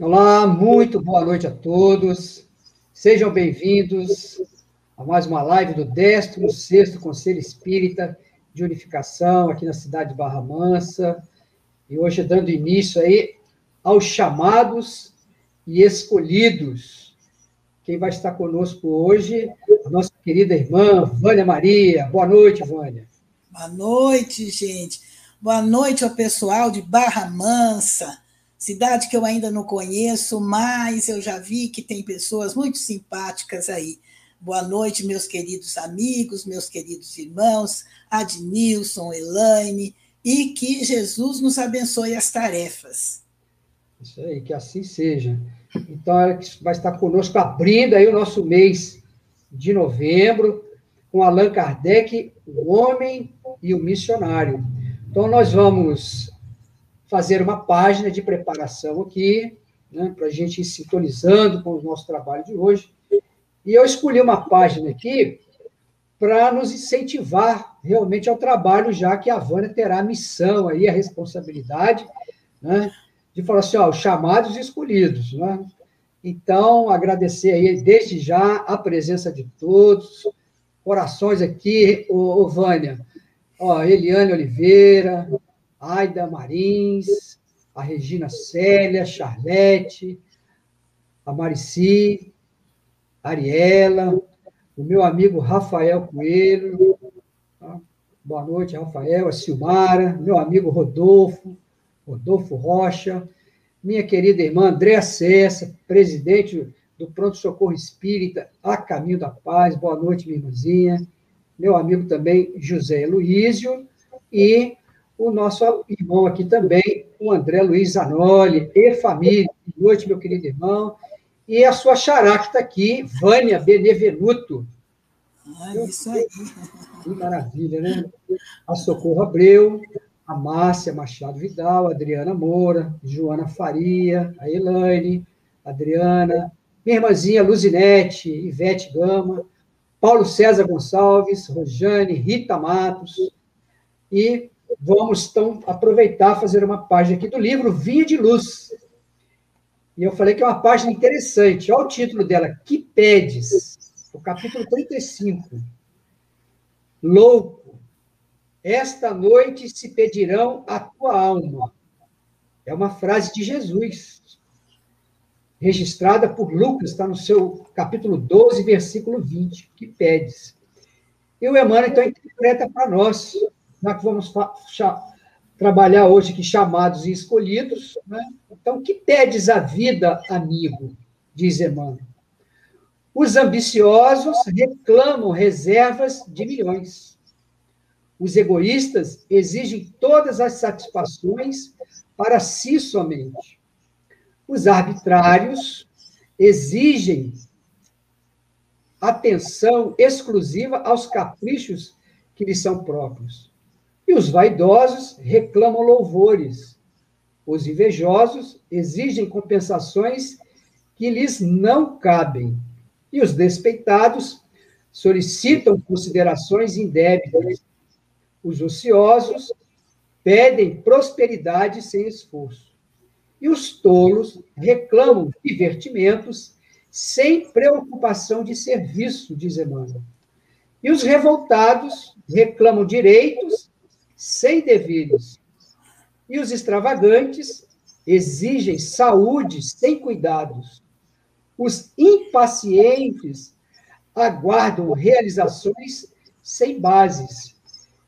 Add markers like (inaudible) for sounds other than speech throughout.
Olá, muito boa noite a todos. Sejam bem-vindos a mais uma live do 16º Conselho Espírita de Unificação aqui na cidade de Barra Mansa. E hoje dando início aí aos chamados e escolhidos. Quem vai estar conosco hoje, a nossa querida irmã Vânia Maria. Boa noite, Vânia. Boa noite, gente. Boa noite ao pessoal de Barra Mansa cidade que eu ainda não conheço, mas eu já vi que tem pessoas muito simpáticas aí. Boa noite, meus queridos amigos, meus queridos irmãos, Adnilson, Elaine, e que Jesus nos abençoe as tarefas. Isso aí, que assim seja. Então, vai estar conosco abrindo aí o nosso mês de novembro, com Allan Kardec, o homem e o missionário. Então, nós vamos fazer uma página de preparação aqui, né, para a gente ir sintonizando com o nosso trabalho de hoje. E eu escolhi uma página aqui para nos incentivar realmente ao trabalho, já que a Vânia terá a missão aí, a responsabilidade, né, de falar assim, ó, os chamados e escolhidos, né? Então, agradecer aí desde já a presença de todos, corações aqui, ô, ô Vânia, ó, Eliane Oliveira, Aida Marins, a Regina Célia, Charlete, a Marici, a Ariela, o meu amigo Rafael Coelho, tá? boa noite, Rafael, a Silmara, meu amigo Rodolfo, Rodolfo Rocha, minha querida irmã Andréa Cessa, presidente do Pronto Socorro Espírita A Caminho da Paz, boa noite, minha irmãzinha, meu amigo também José Luísio, e o nosso irmão aqui também, o André Luiz Zanoli, e família. Boa noite, meu querido irmão. E a sua xará que está aqui, Vânia Benevenuto. Ah, isso aí. Que maravilha, né? A Socorro Abreu, a Márcia Machado Vidal, a Adriana Moura, Joana Faria, a Elaine, a Adriana, minha irmãzinha Luzinete, Ivete Gama, Paulo César Gonçalves, Rojane, Rita Matos, e vamos então aproveitar fazer uma página aqui do livro Vinha de Luz. E eu falei que é uma página interessante. Olha o título dela, Que Pedes? O capítulo 35. Louco, esta noite se pedirão a tua alma. É uma frase de Jesus, registrada por Lucas, está no seu capítulo 12, versículo 20. Que pedes? E o Emmanuel, então, interpreta para nós já que vamos trabalhar hoje aqui chamados e escolhidos. Né? Então, que pedes a vida, amigo? Diz Emmanuel. Os ambiciosos reclamam reservas de milhões. Os egoístas exigem todas as satisfações para si somente. Os arbitrários exigem atenção exclusiva aos caprichos que lhes são próprios. E os vaidosos reclamam louvores. Os invejosos exigem compensações que lhes não cabem. E os despeitados solicitam considerações indébitas. Os ociosos pedem prosperidade sem esforço. E os tolos reclamam divertimentos sem preocupação de serviço, diz Emmanuel. E os revoltados reclamam direitos sem deveres. E os extravagantes exigem saúde sem cuidados. Os impacientes aguardam realizações sem bases.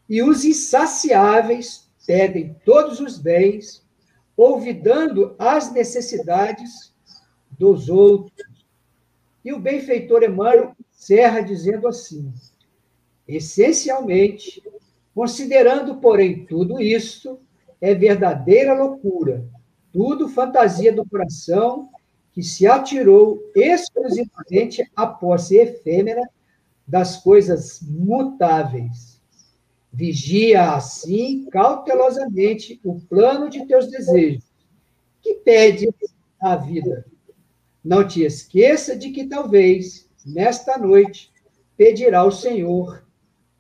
E os insaciáveis pedem todos os bens, olvidando as necessidades dos outros. E o benfeitor Emmanuel encerra dizendo assim: essencialmente, Considerando, porém, tudo isso, é verdadeira loucura, tudo fantasia do coração que se atirou exclusivamente à posse efêmera das coisas mutáveis. Vigia assim cautelosamente o plano de teus desejos, que pede a vida. Não te esqueça de que talvez, nesta noite, pedirá o Senhor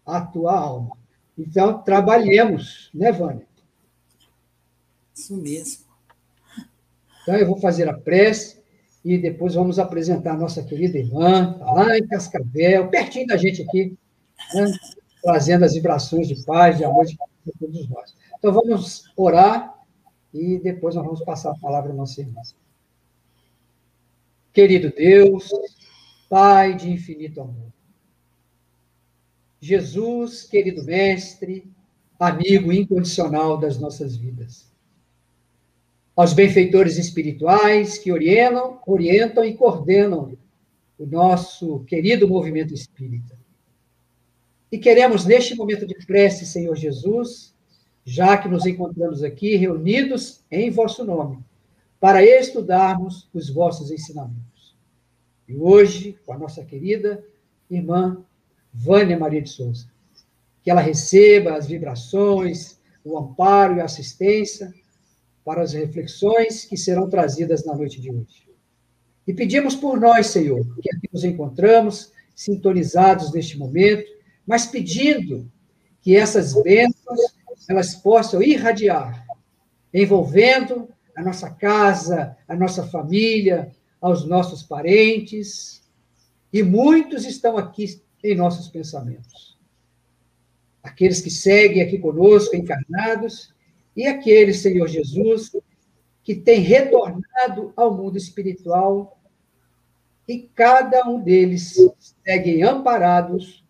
a tua alma. Então, trabalhemos, né, Vânia? Isso mesmo. Então, eu vou fazer a prece e depois vamos apresentar a nossa querida irmã, tá lá em Cascavel, pertinho da gente aqui, né? trazendo as vibrações de paz, de amor de todos nós. Então, vamos orar e depois nós vamos passar a palavra à nossa irmã. Querido Deus, Pai de infinito amor, Jesus, querido Mestre, amigo incondicional das nossas vidas. Aos benfeitores espirituais que orientam, orientam e coordenam o nosso querido movimento espírita. E queremos, neste momento de prece, Senhor Jesus, já que nos encontramos aqui reunidos em vosso nome, para estudarmos os vossos ensinamentos. E hoje, com a nossa querida irmã Vânia Maria de Souza. Que ela receba as vibrações, o amparo e a assistência para as reflexões que serão trazidas na noite de hoje. E pedimos por nós, Senhor, que aqui nos encontramos, sintonizados neste momento, mas pedindo que essas bênçãos elas possam irradiar, envolvendo a nossa casa, a nossa família, aos nossos parentes. E muitos estão aqui em nossos pensamentos. Aqueles que seguem aqui conosco, encarnados, e aqueles, Senhor Jesus, que têm retornado ao mundo espiritual, e cada um deles seguem amparados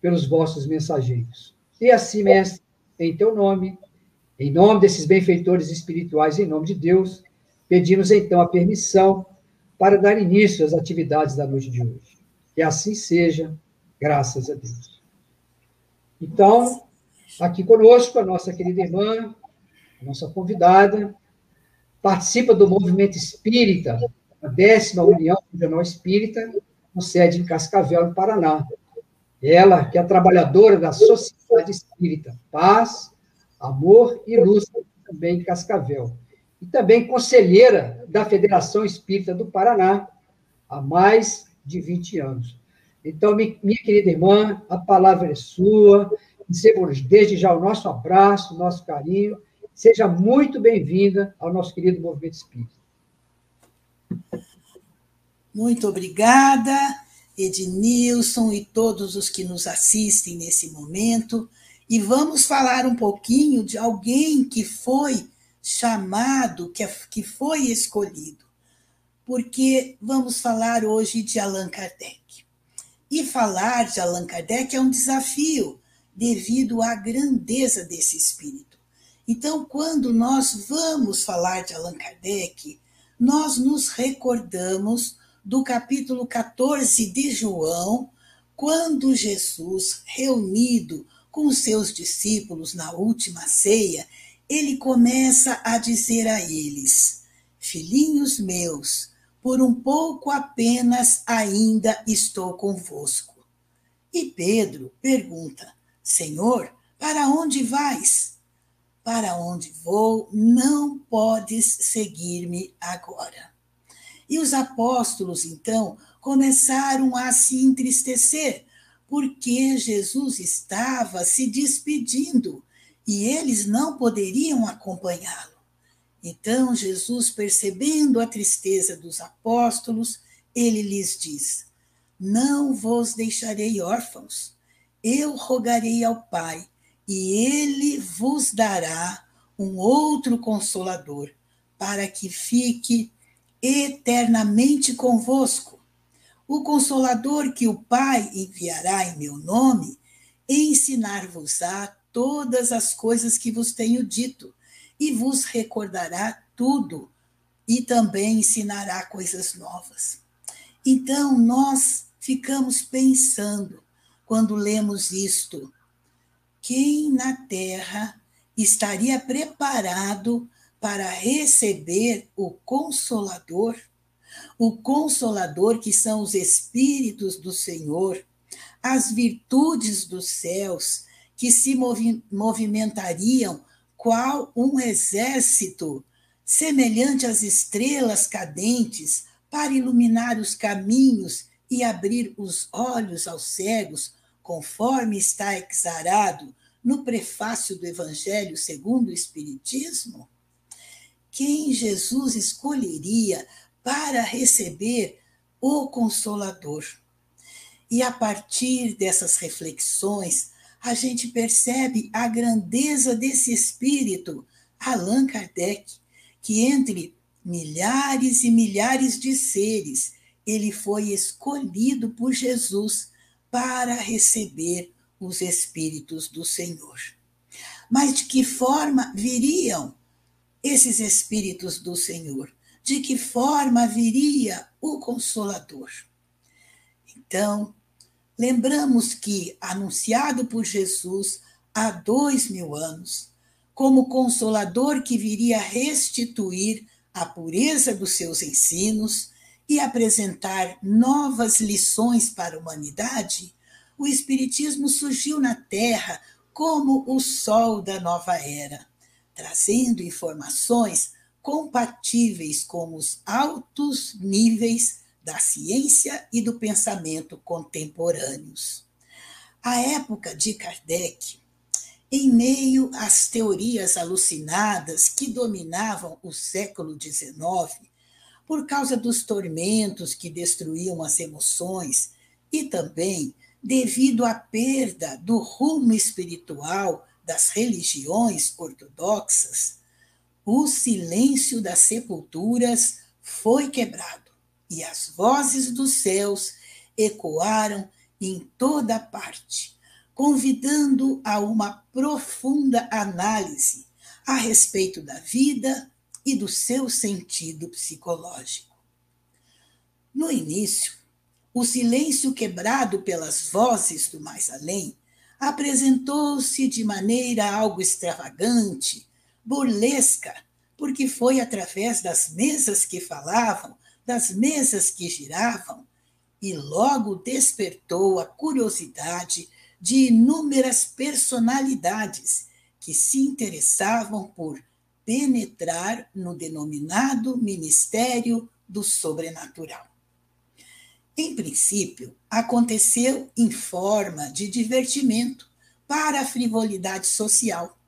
pelos vossos mensageiros. E assim, mestre, em teu nome, em nome desses benfeitores espirituais, em nome de Deus, pedimos então a permissão para dar início às atividades da noite de hoje. Que assim seja Graças a Deus. Então, aqui conosco, a nossa querida irmã, a nossa convidada, participa do movimento espírita, a décima União Regional Espírita, com sede em Cascavel, no Paraná. Ela, que é trabalhadora da Sociedade Espírita Paz, Amor e Luz, também em Cascavel. E também conselheira da Federação Espírita do Paraná, há mais de 20 anos. Então, minha querida irmã, a palavra é sua. Recebamos desde já o nosso abraço, o nosso carinho. Seja muito bem-vinda ao nosso querido Movimento Espírita. Muito obrigada, Ednilson e todos os que nos assistem nesse momento. E vamos falar um pouquinho de alguém que foi chamado, que, que foi escolhido. Porque vamos falar hoje de Allan Kardec. E falar de Allan Kardec é um desafio, devido à grandeza desse espírito. Então, quando nós vamos falar de Allan Kardec, nós nos recordamos do capítulo 14 de João, quando Jesus, reunido com seus discípulos na última ceia, ele começa a dizer a eles: Filhinhos meus, por um pouco apenas ainda estou convosco. E Pedro pergunta: Senhor, para onde vais? Para onde vou, não podes seguir-me agora. E os apóstolos, então, começaram a se entristecer, porque Jesus estava se despedindo e eles não poderiam acompanhá-lo. Então Jesus, percebendo a tristeza dos apóstolos, ele lhes diz: Não vos deixarei órfãos, eu rogarei ao Pai, e ele vos dará um outro consolador, para que fique eternamente convosco. O consolador que o Pai enviará em meu nome, ensinar-vos-á todas as coisas que vos tenho dito e vos recordará tudo e também ensinará coisas novas. Então, nós ficamos pensando, quando lemos isto, quem na terra estaria preparado para receber o Consolador? O Consolador, que são os Espíritos do Senhor, as virtudes dos céus, que se movimentariam qual um exército, semelhante às estrelas cadentes, para iluminar os caminhos e abrir os olhos aos cegos, conforme está exarado no prefácio do Evangelho segundo o Espiritismo? quem Jesus escolheria para receber o Consolador. E a partir dessas reflexões, a gente percebe a grandeza desse espírito, Allan Kardec, que entre milhares e milhares de seres, ele foi escolhido por Jesus para receber os espíritos do Senhor. Mas de que forma viriam esses espíritos do Senhor? De que forma viria o Consolador? Então, lembramos que, anunciado por Jesus há dois mil anos, como Consolador que viria restituir a pureza dos seus ensinos e apresentar novas lições para a humanidade, o Espiritismo surgiu na Terra como o sol da nova era, trazendo informações compatíveis com os altos níveis da ciência e do pensamento contemporâneos. A época de Kardec, em meio às teorias alucinadas que dominavam o século XIX, por causa dos tormentos que destruíam as emoções e também devido à perda do rumo espiritual das religiões ortodoxas, o silêncio das sepulturas foi quebrado e as vozes dos céus ecoaram em toda parte, convidando a uma profunda análise a respeito da vida e do seu sentido psicológico. No início, o silêncio quebrado pelas vozes do mais além apresentou-se de maneira algo extravagante, burlesca, porque foi através das mesas que falavam das mesas que giravam e logo despertou a curiosidade de inúmeras personalidades que se interessavam por penetrar no denominado ministério do sobrenatural. Em princípio, aconteceu em forma de divertimento para a frivolidade social,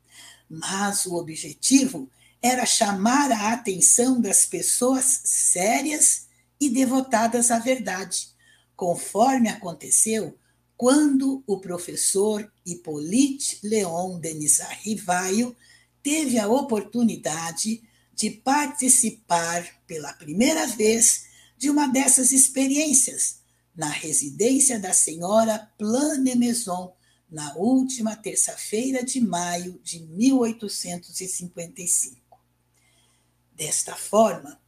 mas o objetivo era chamar a atenção das pessoas sérias e devotadas à verdade, conforme aconteceu quando o professor Hippolyte Leon Denisard Rivaio teve a oportunidade de participar pela primeira vez de uma dessas experiências na residência da senhora Plane Maison, na última terça-feira de maio de 1855. Desta forma,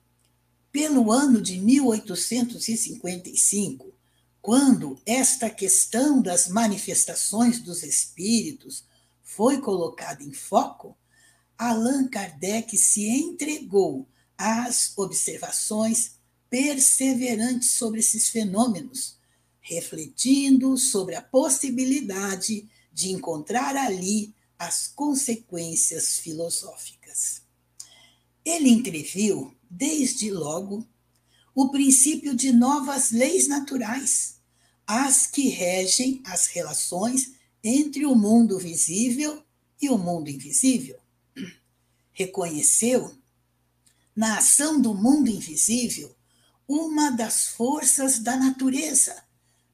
pelo ano de 1855, quando esta questão das manifestações dos espíritos foi colocada em foco, Allan Kardec se entregou às observações perseverantes sobre esses fenômenos, refletindo sobre a possibilidade de encontrar ali as consequências filosóficas. Ele entreviu, desde logo, o princípio de novas leis naturais, as que regem as relações entre o mundo visível e o mundo invisível. Reconheceu, na ação do mundo invisível, uma das forças da natureza,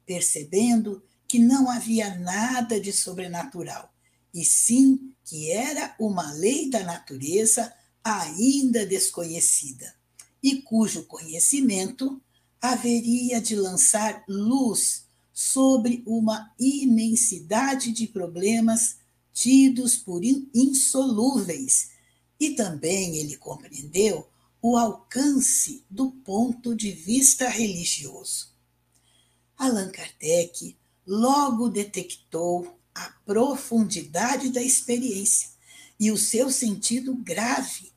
percebendo que não havia nada de sobrenatural, e sim que era uma lei da natureza ainda desconhecida, e cujo conhecimento haveria de lançar luz sobre uma imensidade de problemas tidos por insolúveis, e também ele compreendeu o alcance do ponto de vista religioso. Allan Kardec logo detectou a profundidade da experiência e o seu sentido grave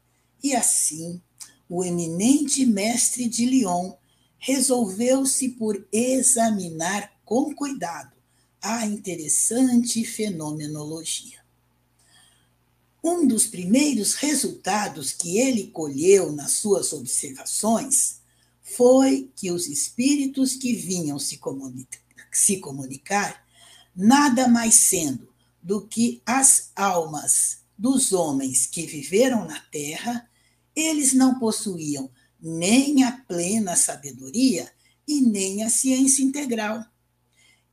e assim, o eminente mestre de Lyon resolveu-se por examinar com cuidado a interessante fenomenologia. Um dos primeiros resultados que ele colheu nas suas observações foi que os espíritos que vinham se, comunica se comunicar, nada mais sendo do que as almas dos homens que viveram na terra eles não possuíam nem a plena sabedoria e nem a ciência integral.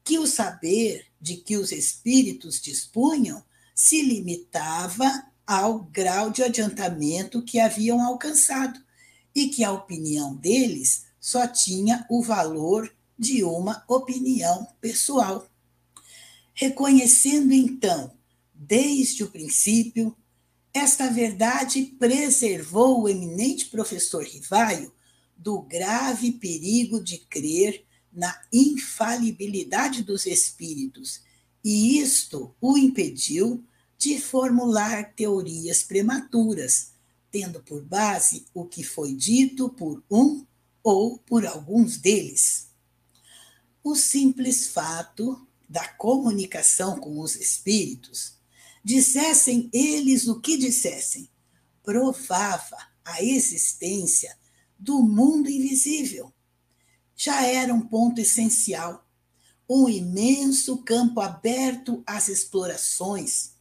Que o saber de que os espíritos dispunham se limitava ao grau de adiantamento que haviam alcançado e que a opinião deles só tinha o valor de uma opinião pessoal. Reconhecendo então, desde o princípio, esta verdade preservou o eminente professor Rivaio do grave perigo de crer na infalibilidade dos espíritos, e isto o impediu de formular teorias prematuras, tendo por base o que foi dito por um ou por alguns deles. O simples fato da comunicação com os espíritos, dissessem eles o que dissessem, provava a existência do mundo invisível. Já era um ponto essencial, um imenso campo aberto às explorações,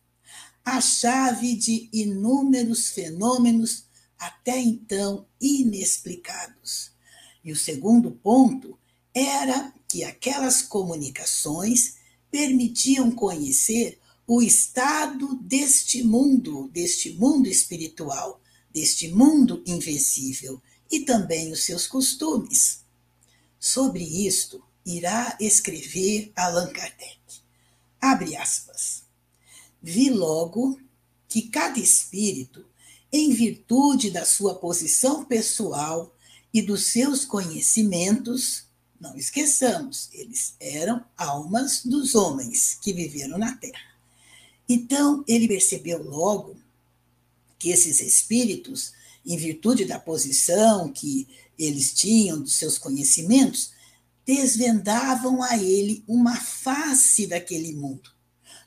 a chave de inúmeros fenômenos até então inexplicados. E o segundo ponto era que aquelas comunicações permitiam conhecer o estado deste mundo, deste mundo espiritual, deste mundo invencível e também os seus costumes. Sobre isto irá escrever Allan Kardec. Abre aspas. Vi logo que cada espírito, em virtude da sua posição pessoal e dos seus conhecimentos, não esqueçamos, eles eram almas dos homens que viveram na Terra. Então, ele percebeu logo que esses espíritos, em virtude da posição que eles tinham, dos seus conhecimentos, desvendavam a ele uma face daquele mundo.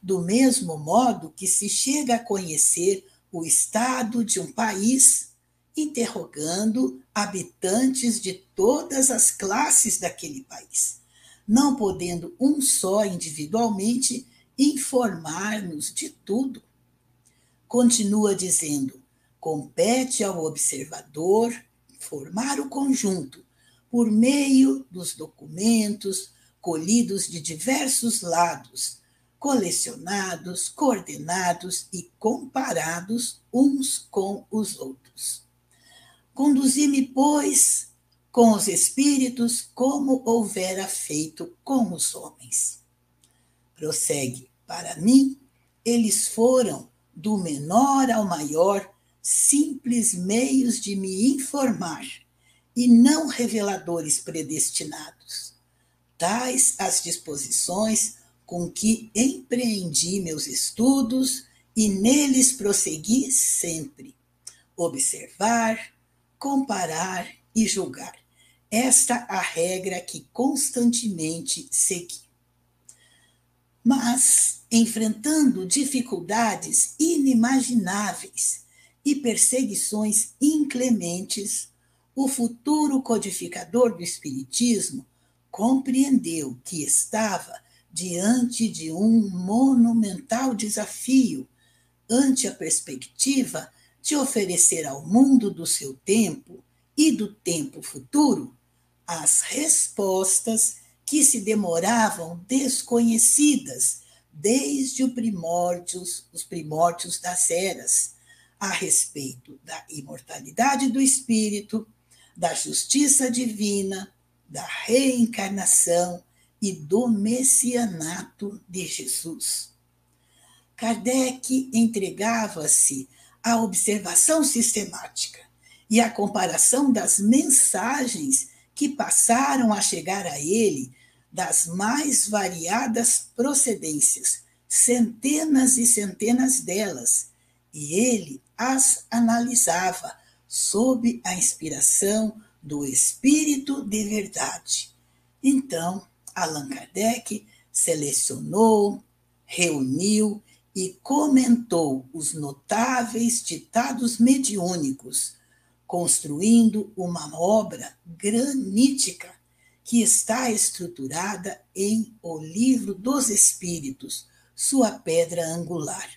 Do mesmo modo que se chega a conhecer o estado de um país interrogando habitantes de todas as classes daquele país, não podendo um só individualmente informar-nos de tudo. Continua dizendo: compete ao observador formar o conjunto por meio dos documentos colhidos de diversos lados, colecionados, coordenados e comparados uns com os outros. Conduzi-me, pois, com os espíritos como houvera feito com os homens. Prossegue, para mim, eles foram, do menor ao maior, simples meios de me informar e não reveladores predestinados. Tais as disposições com que empreendi meus estudos e neles prossegui sempre. Observar, comparar e julgar. Esta a regra que constantemente segui. Mas, enfrentando dificuldades inimagináveis e perseguições inclementes, o futuro codificador do Espiritismo compreendeu que estava diante de um monumental desafio ante a perspectiva de oferecer ao mundo do seu tempo e do tempo futuro as respostas que se demoravam desconhecidas desde os primórdios, os primórdios das eras, a respeito da imortalidade do espírito, da justiça divina, da reencarnação e do messianato de Jesus. Kardec entregava-se a observação sistemática e a comparação das mensagens que passaram a chegar a ele das mais variadas procedências, centenas e centenas delas, e ele as analisava sob a inspiração do Espírito de Verdade. Então, Allan Kardec selecionou, reuniu e comentou os notáveis ditados mediúnicos, construindo uma obra granítica que está estruturada em O Livro dos Espíritos, sua pedra angular,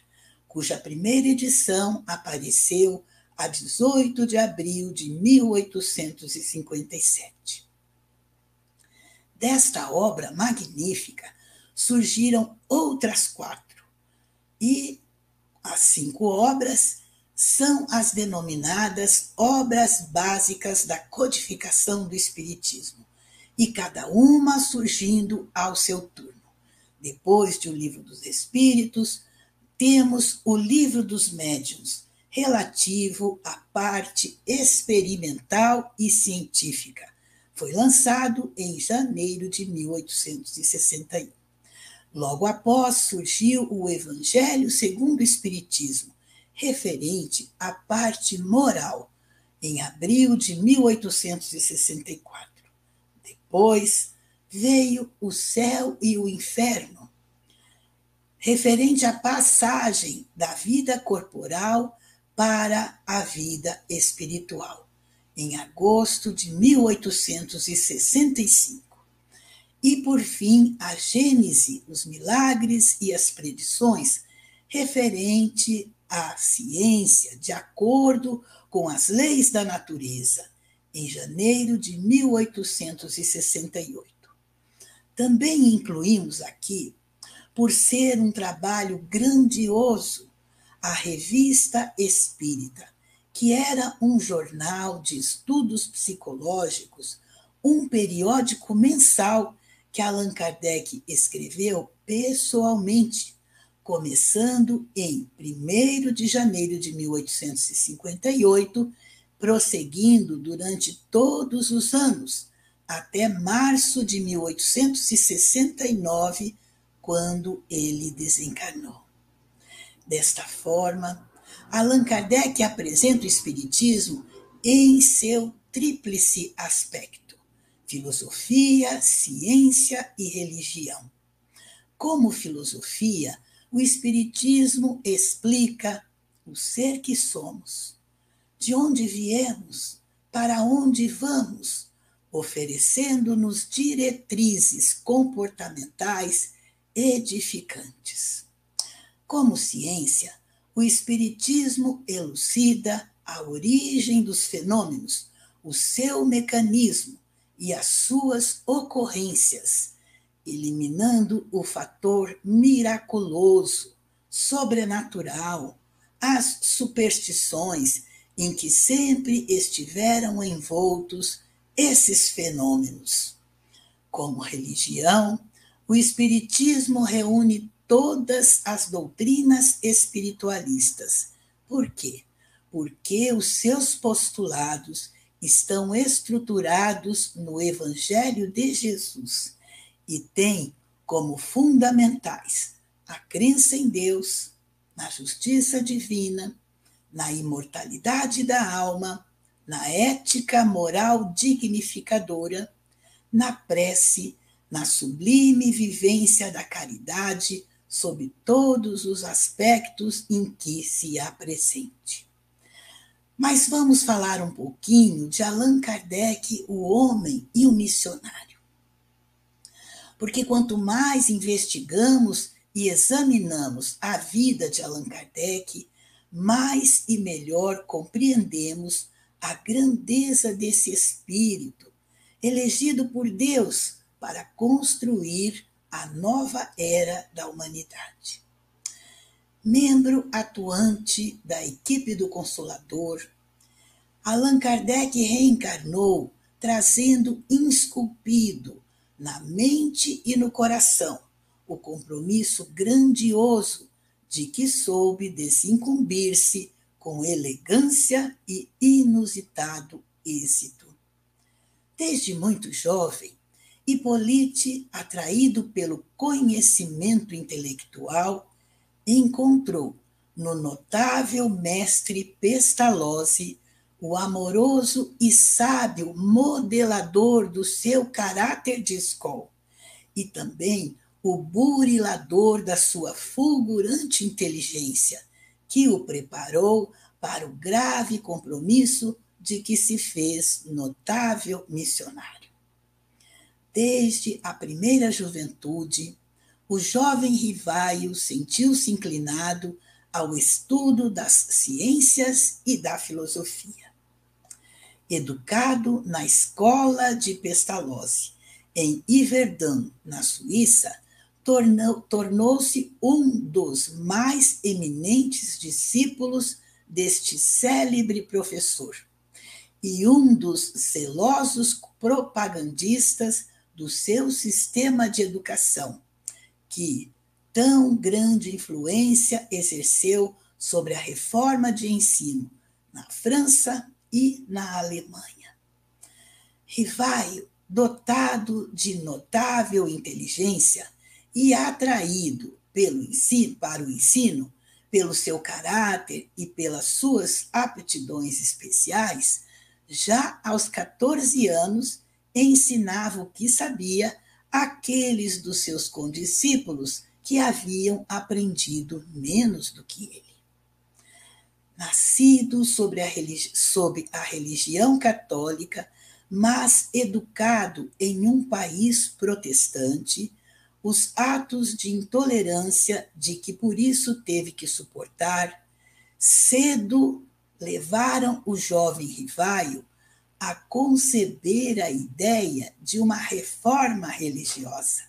cuja primeira edição apareceu a 18 de abril de 1857. Desta obra magnífica surgiram outras quatro, e as cinco obras são as denominadas obras básicas da codificação do Espiritismo, e cada uma surgindo ao seu turno. Depois de O Livro dos Espíritos, temos o Livro dos Médiuns, relativo à parte experimental e científica. Foi lançado em janeiro de 1861. Logo após surgiu o Evangelho segundo o Espiritismo, referente à parte moral, em abril de 1864. Depois veio o céu e o inferno, referente à passagem da vida corporal para a vida espiritual, em agosto de 1865. E, por fim, a Gênese, os milagres e as predições, referente à ciência, de acordo com as leis da natureza, em janeiro de 1868. Também incluímos aqui, por ser um trabalho grandioso, a Revista Espírita, que era um jornal de estudos psicológicos, um periódico mensal que Allan Kardec escreveu pessoalmente, começando em 1 de janeiro de 1858, prosseguindo durante todos os anos, até março de 1869, quando ele desencarnou. Desta forma, Allan Kardec apresenta o Espiritismo em seu tríplice aspecto: filosofia, ciência e religião. Como filosofia, o Espiritismo explica o ser que somos, de onde viemos, para onde vamos, oferecendo-nos diretrizes comportamentais edificantes. Como ciência, o Espiritismo elucida a origem dos fenômenos, o seu mecanismo e as suas ocorrências, eliminando o fator miraculoso, sobrenatural, as superstições em que sempre estiveram envoltos esses fenômenos. Como religião, o Espiritismo reúne todas as doutrinas espiritualistas. Por quê? Porque os seus postulados estão estruturados no Evangelho de Jesus e têm como fundamentais a crença em Deus, na justiça divina, na imortalidade da alma, na ética moral dignificadora, na prece, na sublime vivência da caridade, sob todos os aspectos em que se apresente. Mas vamos falar um pouquinho de Allan Kardec, o homem e o missionário. Porque quanto mais investigamos e examinamos a vida de Allan Kardec, mais e melhor compreendemos a grandeza desse espírito, elegido por Deus para construir a nova era da humanidade. Membro atuante da equipe do Consolador, Allan Kardec reencarnou trazendo insculpido na mente e no coração o compromisso grandioso de que soube desincumbir-se com elegância e inusitado êxito. Desde muito jovem, Hippolyte, atraído pelo conhecimento intelectual, encontrou no notável mestre Pestalozzi o amoroso e sábio modelador do seu caráter de escola e também o burilador da sua fulgurante inteligência, que o preparou para o grave compromisso de que se fez notável missionário. Desde a primeira juventude, o jovem Rivaio sentiu-se inclinado ao estudo das ciências e da filosofia. Educado na escola de Pestalozzi, em Yverdun, na Suíça, tornou-se um dos mais eminentes discípulos deste célebre professor e um dos zelosos propagandistas do seu sistema de educação, que tão grande influência exerceu sobre a reforma de ensino na França e na Alemanha. Rivaio, dotado de notável inteligência e atraído pelo ensino, para o ensino, pelo seu caráter e pelas suas aptidões especiais, já aos 14 anos ensinava o que sabia àqueles dos seus condiscípulos que haviam aprendido menos do que ele. Nascido sobre a, sob a religião católica, mas educado em um país protestante, os atos de intolerância de que por isso teve que suportar, cedo levaram o jovem Rivaio a conceber a ideia de uma reforma religiosa,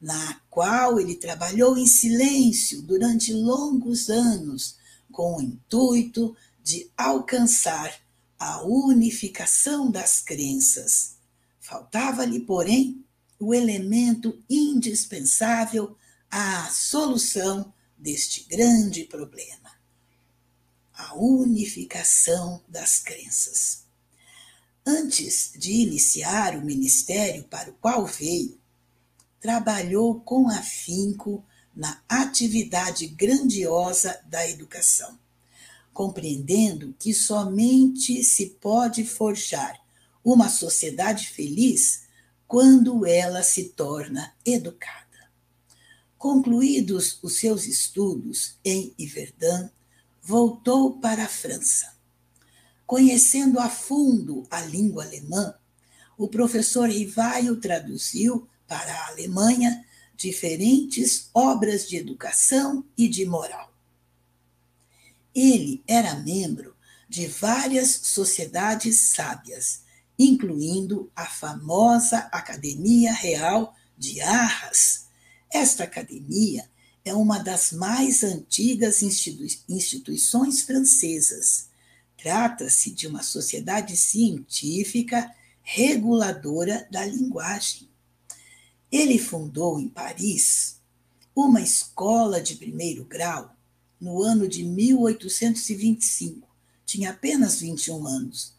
na qual ele trabalhou em silêncio durante longos anos, com o intuito de alcançar a unificação das crenças. Faltava-lhe, porém, o elemento indispensável à solução deste grande problema: a unificação das crenças. Antes de iniciar o ministério para o qual veio, trabalhou com afinco na atividade grandiosa da educação, compreendendo que somente se pode forjar uma sociedade feliz quando ela se torna educada. Concluídos os seus estudos em Yverdun, voltou para a França. Conhecendo a fundo a língua alemã, o professor Rivaio traduziu para a Alemanha diferentes obras de educação e de moral. Ele era membro de várias sociedades sábias incluindo a famosa Academia Real de Arras. Esta academia é uma das mais antigas instituições francesas. Trata-se de uma sociedade científica reguladora da linguagem. Ele fundou em Paris uma escola de primeiro grau no ano de 1825. Tinha apenas 21 anos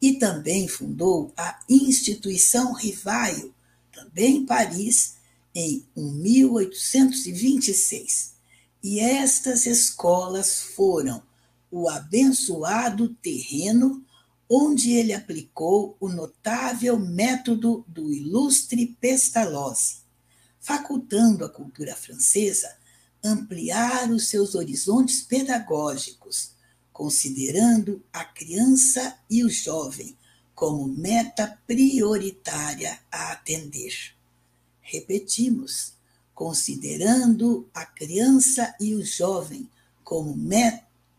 e também fundou a Instituição Rivaio, também em Paris, em 1826. E estas escolas foram o abençoado terreno onde ele aplicou o notável método do ilustre Pestalozzi, facultando à cultura francesa ampliar os seus horizontes pedagógicos considerando a criança e o jovem como meta prioritária a atender. Repetimos, considerando a criança e o jovem como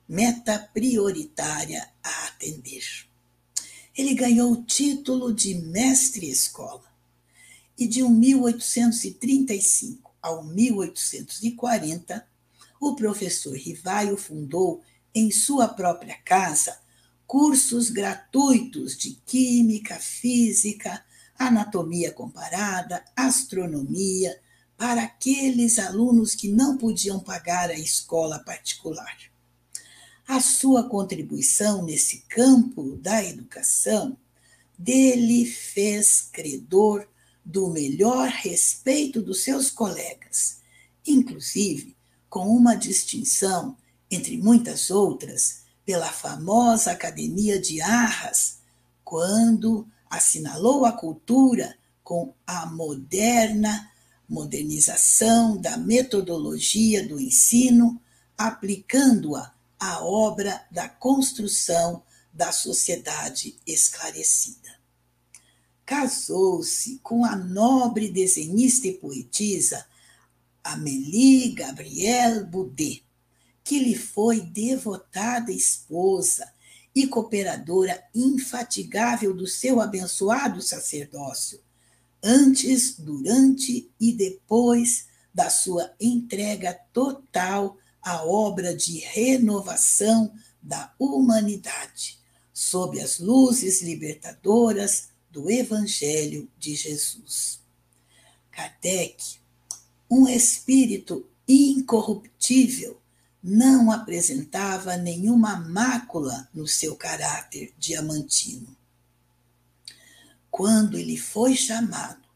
meta prioritária a atender. Ele ganhou o título de mestre-escola e de 1835 ao 1840, o professor Rivaio fundou em sua própria casa cursos gratuitos de química, física, anatomia comparada, astronomia, para aqueles alunos que não podiam pagar a escola particular. A sua contribuição nesse campo da educação dele fez credor do melhor respeito dos seus colegas, inclusive com uma distinção entre muitas outras, pela famosa Academia de Arras, quando assinalou a cultura com a moderna modernização da metodologia do ensino, aplicando-a à obra da construção da sociedade esclarecida. Casou-se com a nobre desenhista e poetisa Amélie Gabrielle Boudet, que lhe foi devotada esposa e cooperadora infatigável do seu abençoado sacerdócio, antes, durante e depois da sua entrega total à obra de renovação da humanidade, sob as luzes libertadoras do Evangelho de Jesus. Kardec, um espírito incorruptível, não apresentava nenhuma mácula no seu caráter diamantino. Quando ele foi chamado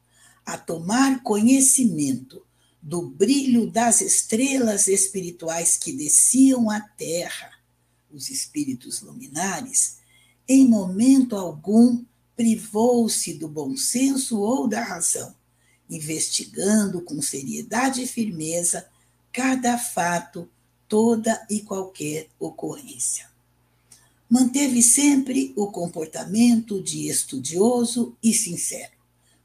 a tomar conhecimento do brilho das estrelas espirituais que desciam à terra, os espíritos luminares, em momento algum privou-se do bom senso ou da razão, investigando com seriedade e firmeza cada fato, toda e qualquer ocorrência. Manteve sempre o comportamento de estudioso e sincero,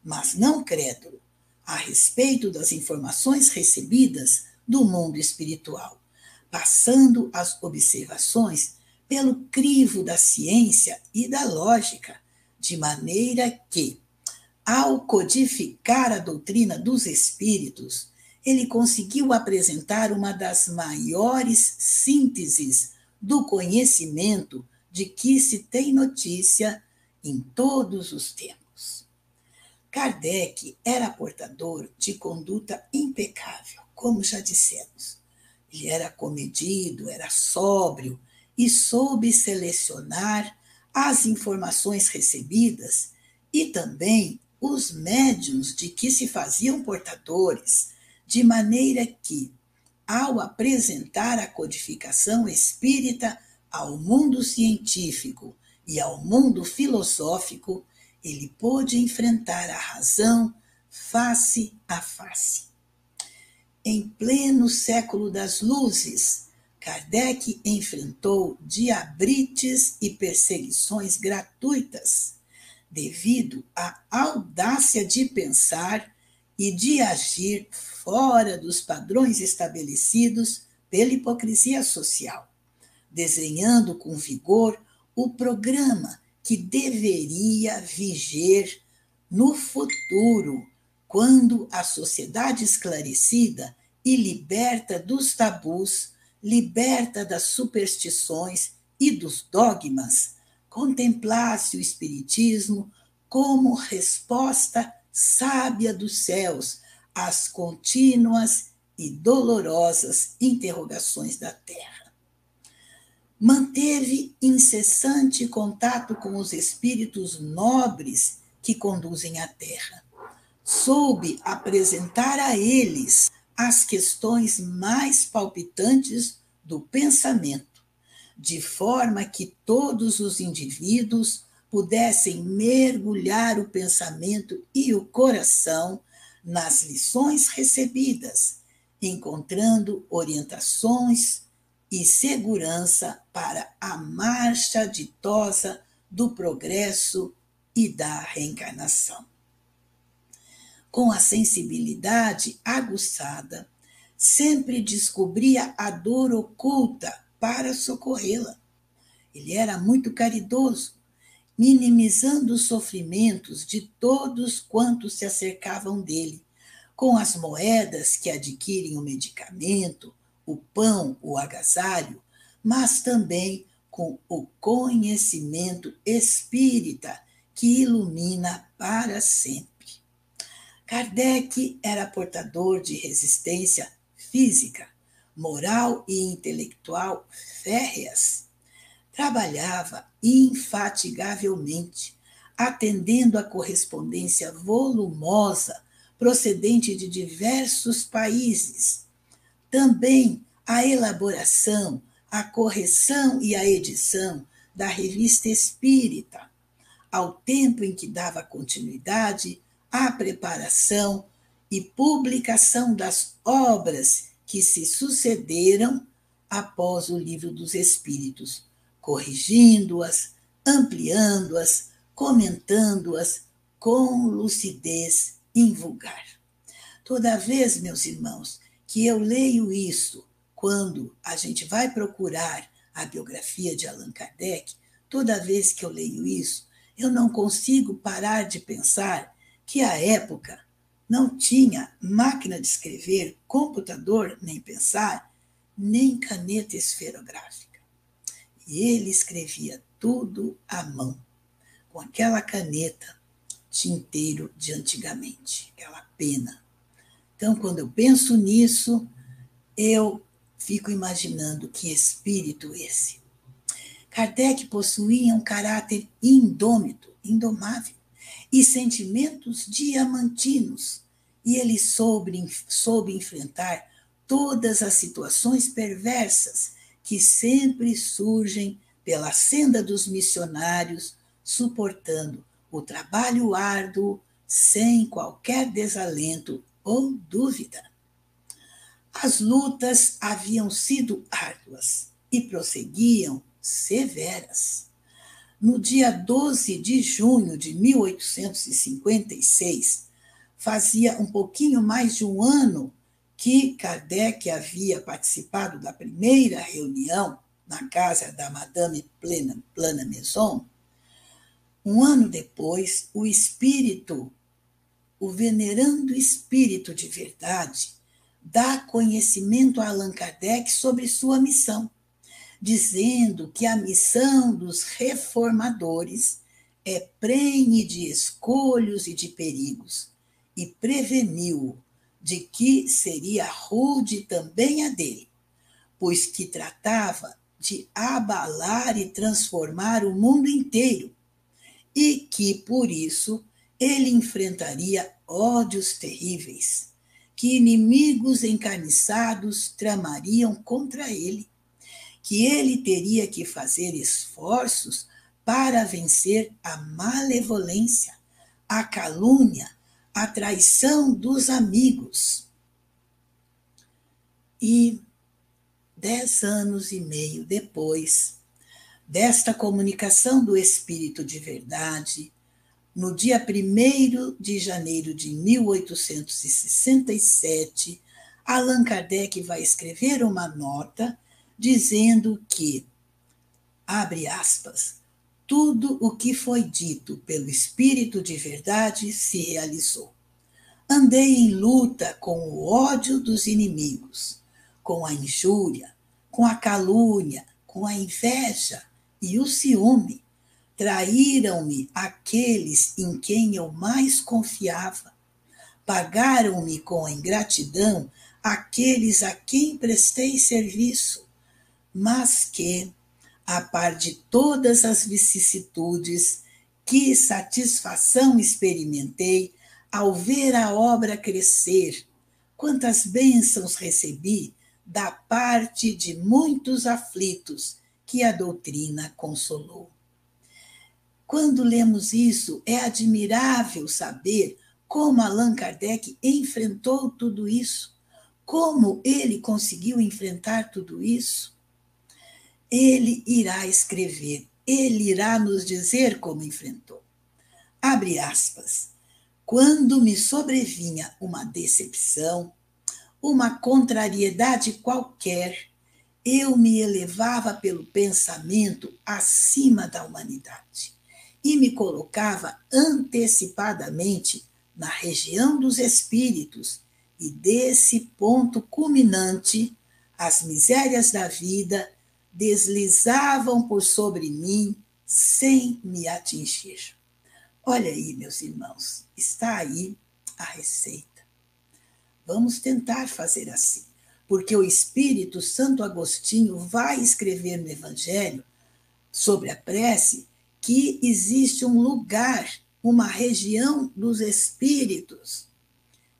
mas não crédulo, a respeito das informações recebidas do mundo espiritual, passando as observações pelo crivo da ciência e da lógica, de maneira que, ao codificar a doutrina dos espíritos, ele conseguiu apresentar uma das maiores sínteses do conhecimento de que se tem notícia em todos os tempos. Kardec era portador de conduta impecável, como já dissemos. Ele era comedido, era sóbrio e soube selecionar as informações recebidas e também os médiums de que se faziam portadores, de maneira que, ao apresentar a codificação espírita ao mundo científico e ao mundo filosófico, ele pôde enfrentar a razão face a face. Em pleno século das luzes, Kardec enfrentou diabrites e perseguições gratuitas, devido à audácia de pensar e de agir fora dos padrões estabelecidos pela hipocrisia social, desenhando com vigor o programa que deveria viger no futuro, quando a sociedade esclarecida e liberta dos tabus, liberta das superstições e dos dogmas, contemplasse o Espiritismo como resposta sábia dos céus às contínuas e dolorosas interrogações da terra manteve incessante contato com os espíritos nobres que conduzem a Terra. Soube apresentar a eles as questões mais palpitantes do pensamento, de forma que todos os indivíduos pudessem mergulhar o pensamento e o coração nas lições recebidas, encontrando orientações e segurança para a marcha ditosa do progresso e da reencarnação. Com a sensibilidade aguçada, sempre descobria a dor oculta para socorrê-la. Ele era muito caridoso, minimizando os sofrimentos de todos quantos se acercavam dele, com as moedas que adquirem o medicamento, o pão, o agasalho, mas também com o conhecimento espírita que ilumina para sempre. Kardec era portador de resistência física, moral e intelectual férreas. Trabalhava infatigavelmente, atendendo a correspondência volumosa procedente de diversos países. Também a elaboração, a correção e a edição da revista espírita, ao tempo em que dava continuidade à preparação e publicação das obras que se sucederam após o livro dos Espíritos, corrigindo-as, ampliando-as, comentando-as com lucidez invulgar. Toda vez, meus irmãos, que eu leio isso quando a gente vai procurar a biografia de Allan Kardec, toda vez que eu leio isso, eu não consigo parar de pensar que a época não tinha máquina de escrever, computador, nem pensar, nem caneta esferográfica. E ele escrevia tudo à mão, com aquela caneta tinteiro de antigamente, aquela pena. Então, quando eu penso nisso, eu fico imaginando que espírito esse. Kardec possuía um caráter indômito, indomável, e sentimentos diamantinos, e ele soube, soube enfrentar todas as situações perversas que sempre surgem pela senda dos missionários, suportando o trabalho árduo sem qualquer desalento ou dúvida. As lutas haviam sido árduas e prosseguiam severas. No dia 12 de junho de 1856, fazia um pouquinho mais de um ano que Kardec havia participado da primeira reunião na casa da Madame Plana, Plana Maison, um ano depois, o espírito, o venerando espírito de verdade, dá conhecimento a Allan Kardec sobre sua missão, dizendo que a missão dos reformadores é prenhe de escolhos e de perigos, e preveniu de que seria rude também a dele, pois que tratava de abalar e transformar o mundo inteiro, e que, por isso, ele enfrentaria ódios terríveis, que inimigos encarniçados tramariam contra ele, que ele teria que fazer esforços para vencer a malevolência, a calúnia, a traição dos amigos. E dez anos e meio depois desta comunicação do Espírito de Verdade, no dia 1 de janeiro de 1867, Allan Kardec vai escrever uma nota dizendo que, abre aspas, tudo o que foi dito pelo Espírito de Verdade se realizou. Andei em luta com o ódio dos inimigos, com a injúria, com a calúnia, com a inveja e o ciúme. Traíram-me aqueles em quem eu mais confiava. Pagaram-me com a ingratidão aqueles a quem prestei serviço, mas que, a par de todas as vicissitudes, que satisfação experimentei ao ver a obra crescer, quantas bênçãos recebi da parte de muitos aflitos que a doutrina consolou. Quando lemos isso, é admirável saber como Allan Kardec enfrentou tudo isso, como ele conseguiu enfrentar tudo isso. Ele irá escrever, ele irá nos dizer como enfrentou. Abre aspas. Quando me sobrevinha uma decepção, uma contrariedade qualquer, eu me elevava pelo pensamento acima da humanidade e me colocava antecipadamente na região dos espíritos, e desse ponto culminante, as misérias da vida deslizavam por sobre mim sem me atingir. Olha aí, meus irmãos, está aí a receita. Vamos tentar fazer assim, porque o Espírito Santo Agostinho vai escrever no Evangelho sobre a prece que existe um lugar, uma região dos espíritos,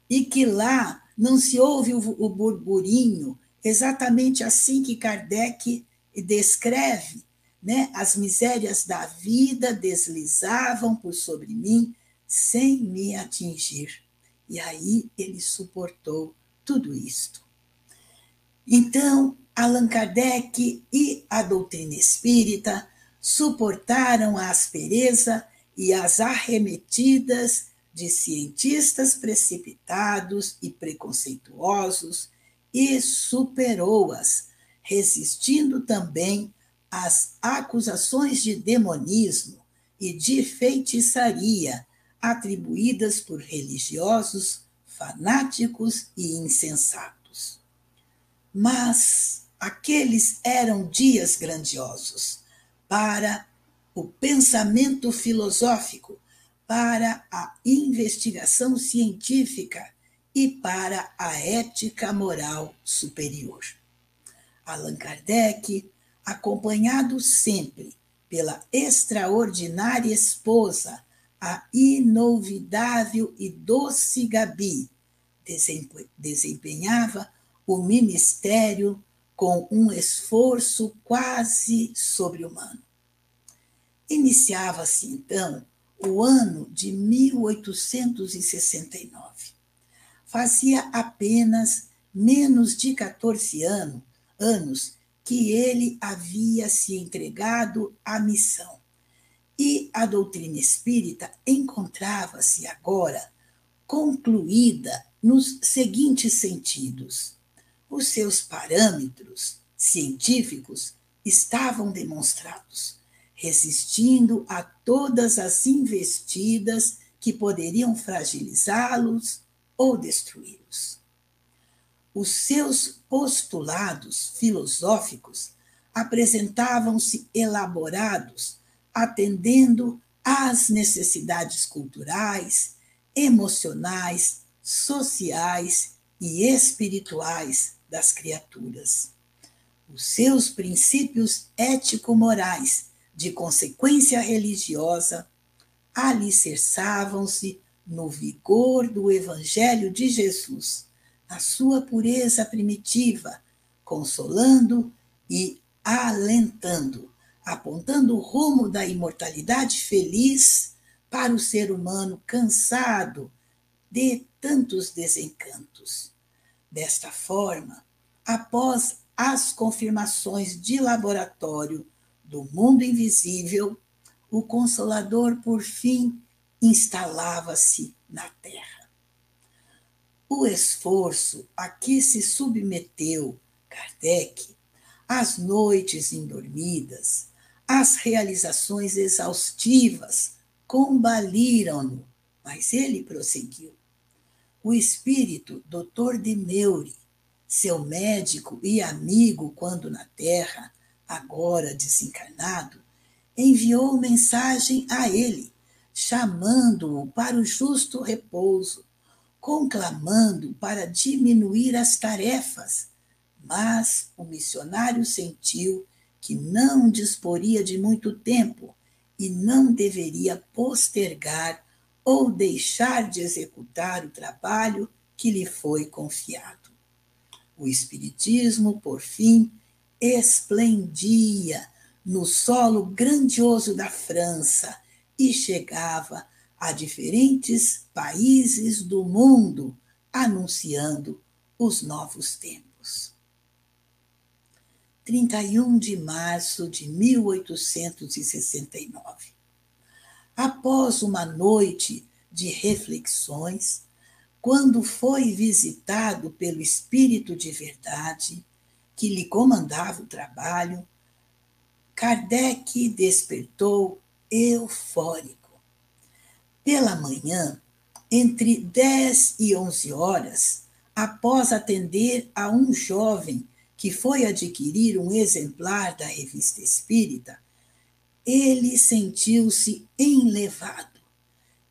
e que lá não se ouve o burburinho, exatamente assim que Kardec descreve, né? As misérias da vida deslizavam por sobre mim sem me atingir. E aí ele suportou tudo isto. Então, Allan Kardec e a doutrina espírita suportaram a aspereza e as arremetidas de cientistas precipitados e preconceituosos e superou-as, resistindo também às acusações de demonismo e de feitiçaria atribuídas por religiosos fanáticos e insensatos. Mas aqueles eram dias grandiosos para o pensamento filosófico, para a investigação científica e para a ética moral superior. Allan Kardec, acompanhado sempre pela extraordinária esposa, a inolvidável e doce Gabi, desempenhava o ministério com um esforço quase sobre-humano. Iniciava-se, então, o ano de 1869. Fazia apenas menos de 14 ano, anos que ele havia se entregado à missão. E a doutrina espírita encontrava-se agora concluída nos seguintes sentidos: os seus parâmetros científicos estavam demonstrados, resistindo a todas as investidas que poderiam fragilizá-los ou destruí-los. Os seus postulados filosóficos apresentavam-se elaborados, atendendo às necessidades culturais, emocionais, sociais e espirituais das criaturas. Os seus princípios ético-morais de consequência religiosa alicerçavam-se no vigor do Evangelho de Jesus, na sua pureza primitiva, consolando e alentando, apontando o rumo da imortalidade feliz para o ser humano cansado de tantos desencantos. Desta forma, após as confirmações de laboratório do mundo invisível, o Consolador, por fim, instalava-se na Terra. O esforço a que se submeteu Kardec, as noites indormidas, as realizações exaustivas combaliram-no, mas ele prosseguiu o espírito Dr. de Meure, seu médico e amigo quando na Terra, agora desencarnado, enviou mensagem a ele, chamando-o para o justo repouso, conclamando para diminuir as tarefas. Mas o missionário sentiu que não disporia de muito tempo e não deveria postergar ou deixar de executar o trabalho que lhe foi confiado. O Espiritismo, por fim, esplendia no solo grandioso da França e chegava a diferentes países do mundo, anunciando os novos tempos. 31 de março de 1869 após uma noite de reflexões, quando foi visitado pelo Espírito de Verdade, que lhe comandava o trabalho, Kardec despertou eufórico. Pela manhã, entre 10 e 11 horas, após atender a um jovem que foi adquirir um exemplar da Revista Espírita, ele sentiu-se enlevado.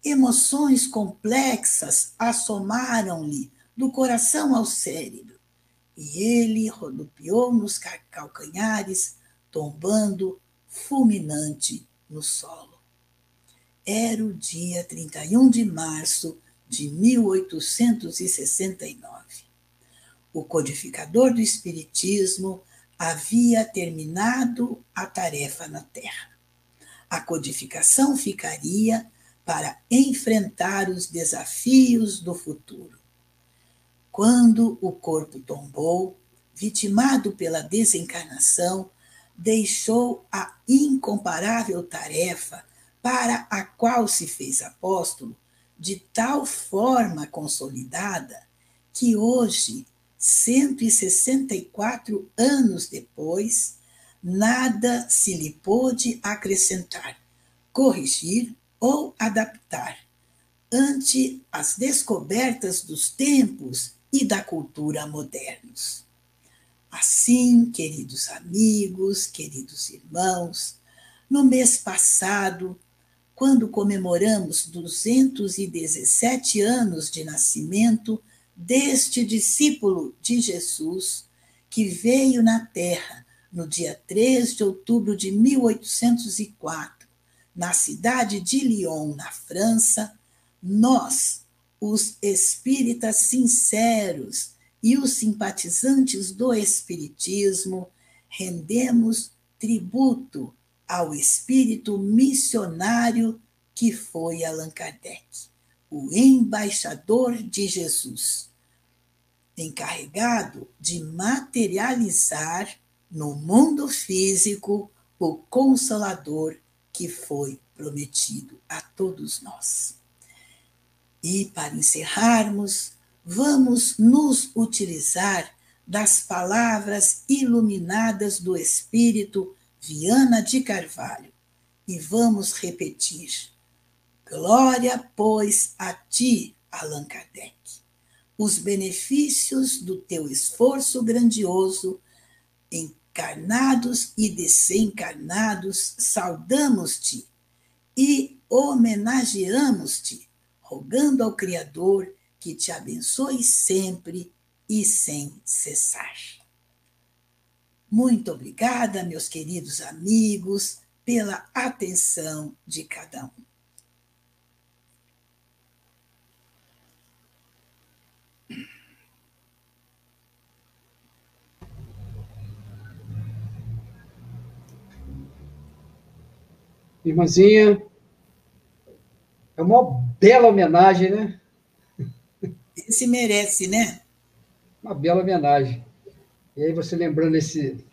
Emoções complexas assomaram-lhe do coração ao cérebro, e ele rodopiou nos calcanhares, tombando fulminante no solo. Era o dia 31 de março de 1869. O codificador do Espiritismo havia terminado a tarefa na Terra a codificação ficaria para enfrentar os desafios do futuro. Quando o corpo tombou, vitimado pela desencarnação, deixou a incomparável tarefa para a qual se fez apóstolo de tal forma consolidada que hoje 164 anos depois, nada se lhe pôde acrescentar, corrigir ou adaptar ante as descobertas dos tempos e da cultura modernos. Assim, queridos amigos, queridos irmãos, no mês passado, quando comemoramos 217 anos de nascimento deste discípulo de Jesus, que veio na Terra no dia 3 de outubro de 1804, na cidade de Lyon, na França, nós, os espíritas sinceros e os simpatizantes do Espiritismo, rendemos tributo ao espírito missionário que foi Allan Kardec, o embaixador de Jesus, encarregado de materializar no mundo físico o consolador que foi prometido a todos nós. E para encerrarmos, vamos nos utilizar das palavras iluminadas do Espírito Viana de Carvalho e vamos repetir: Glória, pois, a ti, Allan Kardec. Os benefícios do teu esforço grandioso, encarnados e desencarnados, saudamos-te e homenageamos-te, rogando ao Criador que te abençoe sempre e sem cessar. Muito obrigada, meus queridos amigos, pela atenção de cada um. Irmãzinha, é uma bela homenagem, né? Esse merece, né? Uma bela homenagem. E aí você lembrando esse,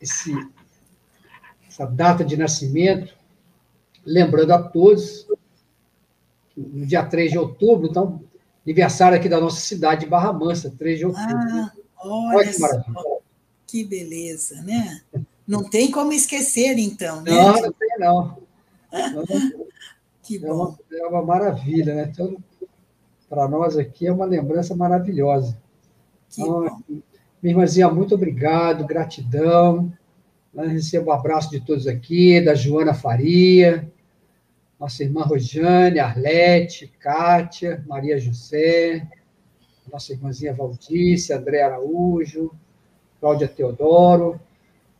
esse, essa data de nascimento, lembrando a todos, no dia 3 de outubro, então, aniversário aqui da nossa cidade de Barra Mansa, 3 de outubro. Ah, olha, olha que maravilha. Que beleza, né? Não tem como esquecer, então, né? Não, não tem, não. (laughs) que bom. É uma, é uma maravilha, né? Então, para nós aqui é uma lembrança maravilhosa. Que então, bom. Minha irmãzinha, muito obrigado, gratidão. Eu recebo um abraço de todos aqui, da Joana Faria, nossa irmã Rojane, Arlete, Kátia, Maria José, nossa irmãzinha Valdice, André Araújo, Cláudia Teodoro.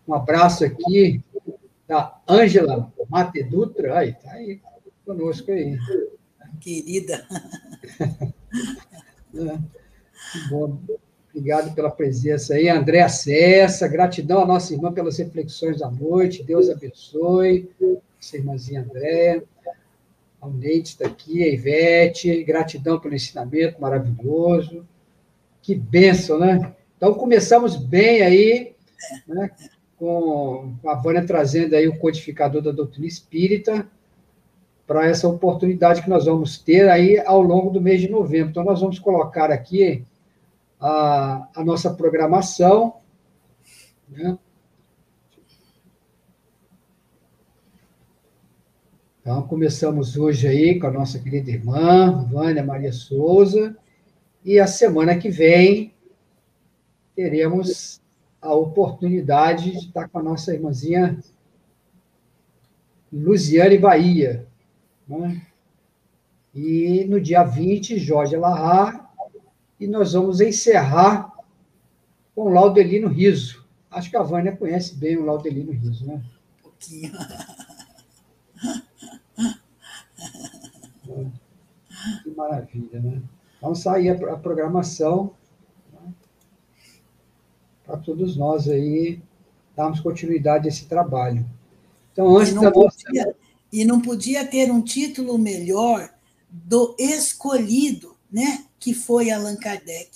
Um abraço aqui da Ângela Mate Dutra, aí, tá aí conosco aí. Querida. (laughs) é, que bom. Obrigado pela presença aí. André Acessa, gratidão à nossa irmã pelas reflexões da noite. Deus abençoe. Nossa irmãzinha André. A Neide está aqui, a Ivete. Gratidão pelo ensinamento maravilhoso. Que bênção, né? Então, começamos bem aí, né? com a Vânia trazendo aí o codificador da doutrina espírita para essa oportunidade que nós vamos ter aí ao longo do mês de novembro. Então, nós vamos colocar aqui a, a nossa programação. Né? Então, começamos hoje aí com a nossa querida irmã, Vânia Maria Souza, e a semana que vem teremos a oportunidade de estar com a nossa irmãzinha Luziane Bahia. Né? E no dia 20, Jorge Larra e nós vamos encerrar com o Laudelino Riso. Acho que a Vânia conhece bem o Laudelino Riso, né? Um pouquinho. Que maravilha, né? Vamos sair a programação né? para todos nós aí darmos continuidade a esse trabalho. Então, antes e da nossa... Podia, e não podia ter um título melhor do escolhido, né? Que foi Allan Kardec,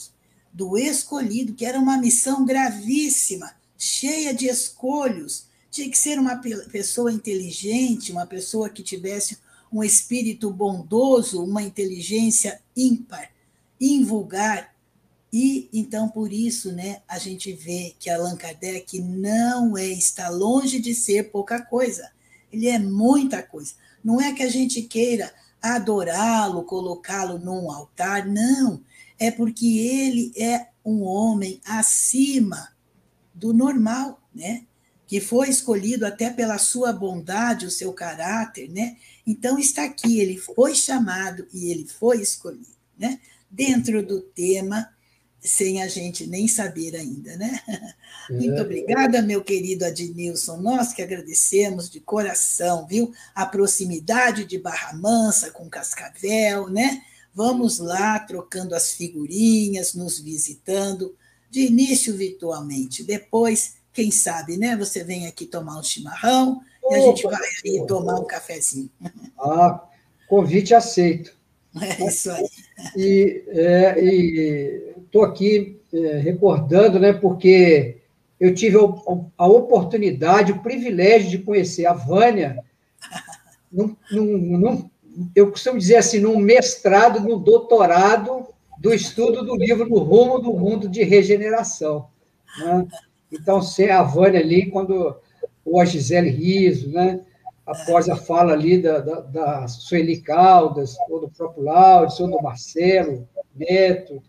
do escolhido, que era uma missão gravíssima, cheia de escolhos. Tinha que ser uma pessoa inteligente, uma pessoa que tivesse um espírito bondoso, uma inteligência ímpar, invulgar, E então por isso, né, a gente vê que Allan Kardec não é está longe de ser pouca coisa. Ele é muita coisa. Não é que a gente queira adorá-lo, colocá-lo num altar, não. É porque ele é um homem acima do normal, né? Que foi escolhido até pela sua bondade, o seu caráter, né? Então está aqui, ele foi chamado e ele foi escolhido, né? Dentro do tema sem a gente nem saber ainda, né? É. Muito obrigada, meu querido Adnilson. Nós que agradecemos de coração, viu? A proximidade de Barra Mansa com Cascavel, né? Vamos lá trocando as figurinhas, nos visitando, de início virtualmente. Depois, quem sabe, né? Você vem aqui tomar um chimarrão Opa, e a gente vai aí tomar um cafezinho. Ah, convite aceito. (laughs) É isso aí. E estou é, aqui é, recordando, né, porque eu tive a, a, oportunidade, o privilégio de conhecer a Vânia, (laughs) num, num, num, eu costumo dizer assim, num mestrado, no doutorado do estudo do livro No Rumo do Mundo de Regeneração. Né? Então, ser a Vânia ali, quando ou a Gisele Riso, né? Após a fala ali da, da, da Sueli Caldas, ou do próprio Laudes, ou do Marcelo Neto,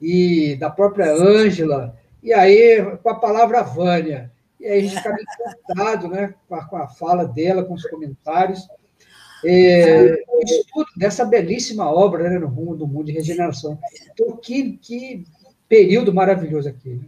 e da própria Ângela, e aí com a palavra Vânia. E aí a gente fica encantado né, com a, com, a, fala dela, com os comentários. É, o estudo dessa belíssima obra né, no rumo do mundo de regeneração. Então, que, que período maravilhoso aqui. Né?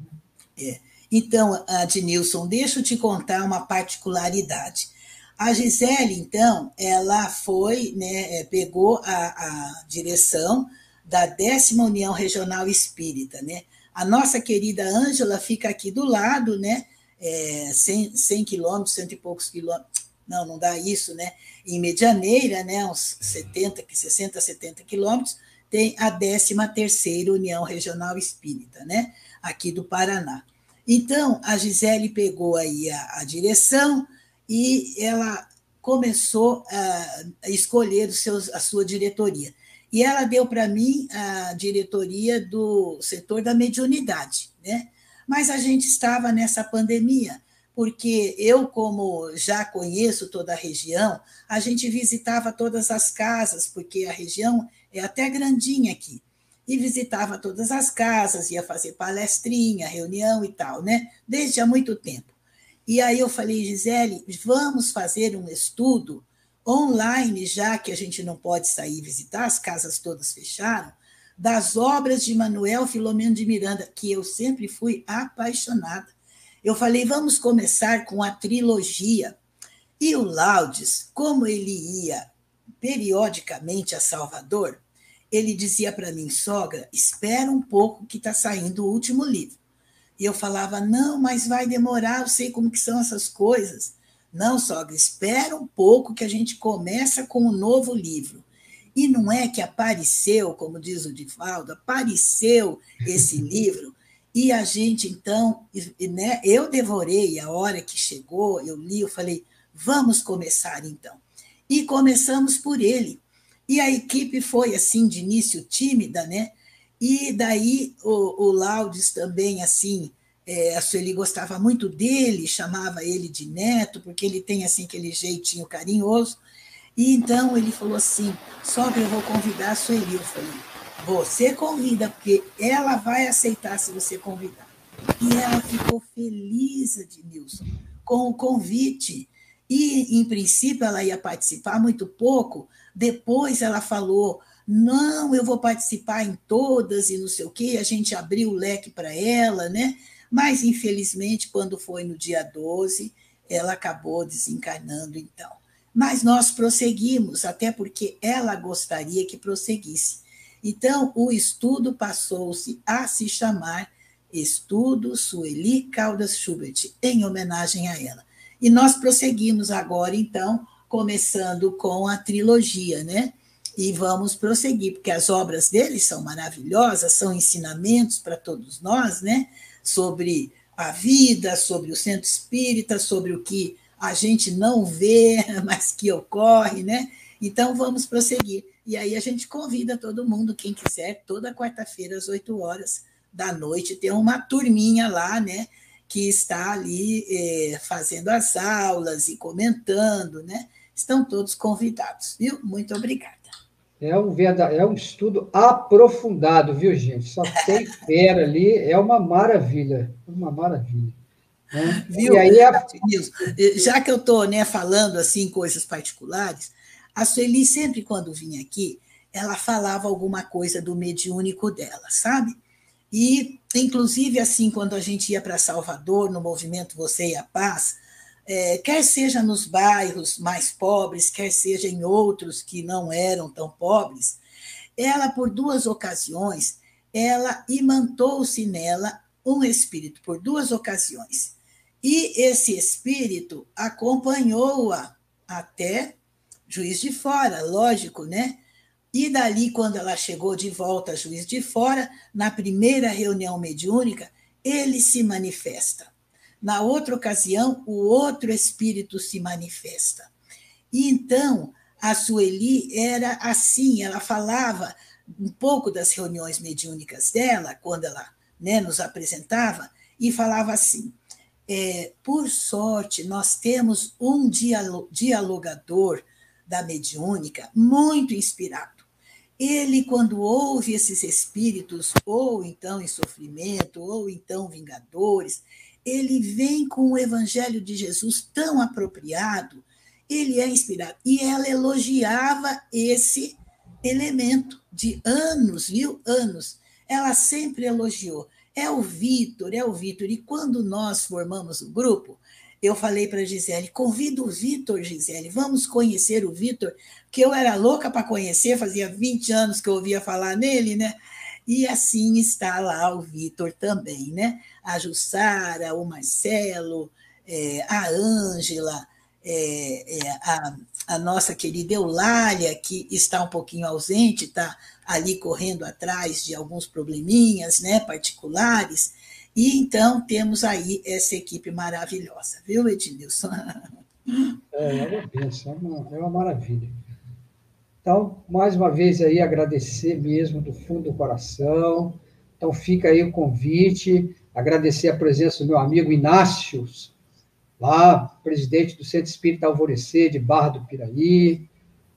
É. Então, Adnilson, deixa eu te contar uma particularidade. A Gisele, então, ela foi, né, é, pegou a, a direção da décima União Regional Espírita, né? A nossa querida Ângela fica aqui do lado, né? É, 100, 100 quilômetros, cento e poucos quilômetros, não, não dá isso, né? Em Medianeira, né, uns 70, 60, 70 quilômetros, tem a 13 terceira União Regional Espírita, né? Aqui do Paraná. Então, a Gisele pegou aí a, a direção, e ela começou a escolher os seus, a sua diretoria. E ela deu para mim a diretoria do setor da mediunidade, né? Mas a gente estava nessa pandemia, porque eu, como já conheço toda a região, a gente visitava todas as casas, porque a região é até grandinha aqui. E visitava todas as casas, ia fazer palestrinha, reunião e tal, né? Desde há muito tempo. E aí eu falei, Gisele, vamos fazer um estudo online, já que a gente não pode sair visitar, as casas todas fecharam, das obras de Manuel Filomeno de Miranda, que eu sempre fui apaixonada. Eu falei, vamos começar com a trilogia. E o Laudes, como ele ia periodicamente a Salvador, ele dizia para mim, sogra, espera um pouco que está saindo o último livro. E eu falava, não, mas vai demorar, eu sei como que são essas coisas. Não, sogra, espera um pouco que a gente começa com um novo livro. E não é que apareceu, como diz o Divaldo, apareceu esse (laughs) livro, e a gente, então, né, eu devorei a hora que chegou, eu li, eu falei, vamos começar então. E começamos por ele. E a equipe foi, assim, de início tímida, né? E daí o, o Laudes também, assim, é, a Sueli gostava muito dele, chamava ele de neto, porque ele tem, assim, aquele jeitinho carinhoso. E então ele falou assim, só que eu vou convidar a Sueli. Eu falei, você convida, porque ela vai aceitar se você convidar. E ela ficou feliz, Ednilson, com o convite. E, em princípio, ela ia participar muito pouco. Depois ela falou não, eu vou participar em todas e não sei o quê, a gente abriu o leque para ela, né? Mas, infelizmente, quando foi no dia 12, ela acabou desencarnando, então. Mas nós prosseguimos, até porque ela gostaria que prosseguisse. Então, o estudo passou-se a se chamar Estudo Sueli Caldas Schubert, em homenagem a ela. E nós prosseguimos agora, então, começando com a trilogia, né? E vamos prosseguir, porque as obras dele são maravilhosas, são ensinamentos para todos nós, né? Sobre a vida, sobre o centro espírita, sobre o que a gente não vê, (laughs) mas que ocorre, né? Então vamos prosseguir. E aí a gente convida todo mundo, quem quiser, toda quarta-feira às 8 horas, da noite tem uma turminha lá, né? Que está ali é, fazendo as aulas e comentando, né? Estão todos convidados, viu? Muito obrigada. É um, verdade, é um estudo aprofundado, viu, gente? Só tem fera ali, é uma maravilha, uma maravilha. Né? Viu? E aí a... Já que eu estou né, falando assim coisas particulares, a Sueli sempre quando vinha aqui, ela falava alguma coisa do mediúnico dela, sabe? E, inclusive, assim, quando a gente ia para Salvador, no movimento Você e a Paz, é, quer seja nos bairros mais pobres, quer seja em outros que não eram tão pobres, ela, por duas ocasiões, ela imantou-se nela um espírito, por duas ocasiões. E esse espírito acompanhou-a até Juiz de Fora, lógico, né? E dali, quando ela chegou de volta a Juiz de Fora, na primeira reunião mediúnica, ele se manifesta. Na outra ocasião, o outro espírito se manifesta. E então, a Sueli era assim, ela falava um pouco das reuniões mediúnicas dela, quando ela né, nos apresentava, e falava assim: é, por sorte, nós temos um dialogador da mediúnica muito inspirado. Ele, quando ouve esses espíritos, ou então em sofrimento, ou então vingadores, ele vem com o evangelho de Jesus tão apropriado, ele é inspirado. E ela elogiava esse elemento de anos, viu? Anos. Ela sempre elogiou. É o Vitor, é o Vitor. E quando nós formamos o grupo, eu falei para Gisele: convido o Vitor, Gisele, vamos conhecer o Vitor, que eu era louca para conhecer, fazia 20 anos que eu ouvia falar nele, né? E assim está lá o Vitor também, né? A Jussara, o Marcelo, é, a Ângela, é, é, a, a, nossa querida Eulália, que está um pouquinho ausente, está ali correndo atrás de alguns probleminhas né, particulares. E então temos aí essa equipe maravilhosa, viu, Ednilson? É, é uma bênção, é uma, é uma maravilha. Então, mais uma vez aí, agradecer mesmo do fundo do coração. Então, fica aí o convite, agradecer a presença do meu amigo Inácio, lá, presidente do Centro Espírita Alvorecer, de Barra do Piraí.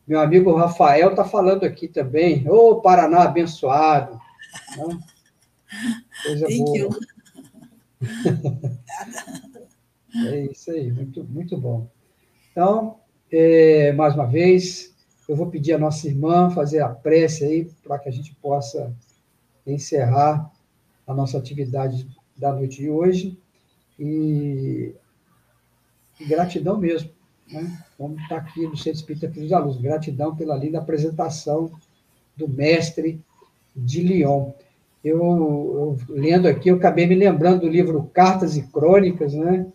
Meu amigo Rafael está falando aqui também. Ô, oh, Paraná abençoado. Né? Coisa Thank boa. You. (laughs) é isso aí, muito, muito bom. Então, é, mais uma vez, eu vou pedir à nossa irmã fazer a prece aí, para que a gente possa encerrar a nossa atividade da noite de hoje. E, e gratidão mesmo, né? Vamos estar aqui no Centro Espírita Cruz da Luz. Gratidão pela linda apresentação do mestre de Lyon. Eu, eu, lendo aqui, eu acabei me lembrando do livro Cartas e Crônicas, né?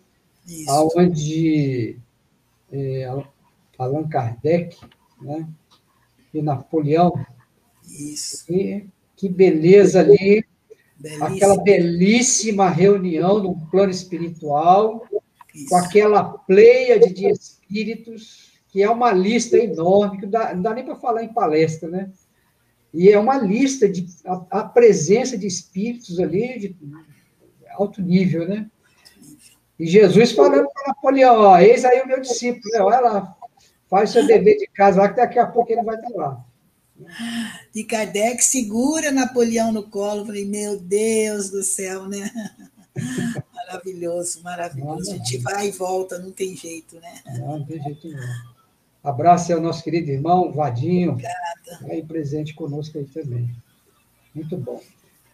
Isso. Onde é, Allan Kardec né? e Napoleão. Isso. E que beleza ali, Belíssima. aquela belíssima reunião no plano espiritual, Isso. com aquela pleia de espíritos, que é uma lista enorme, que não dá, não dá nem para falar em palestra, né? E é uma lista de a, a presença de espíritos ali de alto nível, né? E Jesus falando para Napoleão, ó, eis aí o meu discípulo, né? olha lá, Faz seu dever de casa lá, que daqui a pouco ele vai estar lá. E Kardec segura Napoleão no colo. Falei, meu Deus do céu, né? (laughs) Maravilhoso, maravilhoso. a gente vai e volta, não tem jeito, né? Não, não tem jeito não. Abraço ao nosso querido irmão, Vadinho. Obrigada. Aí presente conosco aí também. Muito bom.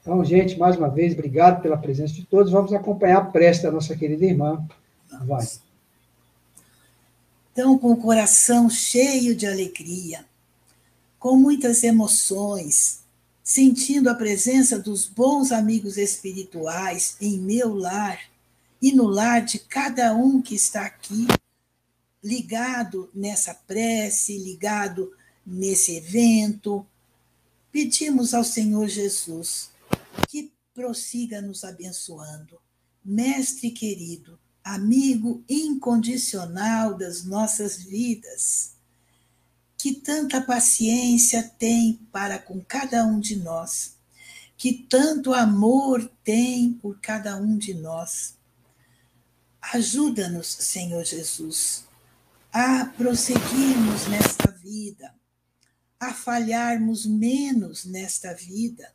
Então, gente, mais uma vez, obrigado pela presença de todos. Vamos acompanhar a prece da nossa querida irmã. Vai. Então, com o coração cheio de alegria, com muitas emoções, sentindo a presença dos bons amigos espirituais em meu lar e no lar de cada um que está aqui, ligado nessa prece, ligado nesse evento, pedimos ao Senhor Jesus que prossiga nos abençoando. Mestre querido, amigo incondicional das nossas vidas, que tanta paciência tem para com cada um de nós. que tanto amor tem por cada um de nós. Ajuda-nos, Senhor Jesus, a prosseguirmos nesta vida, a falharmos menos nesta vida,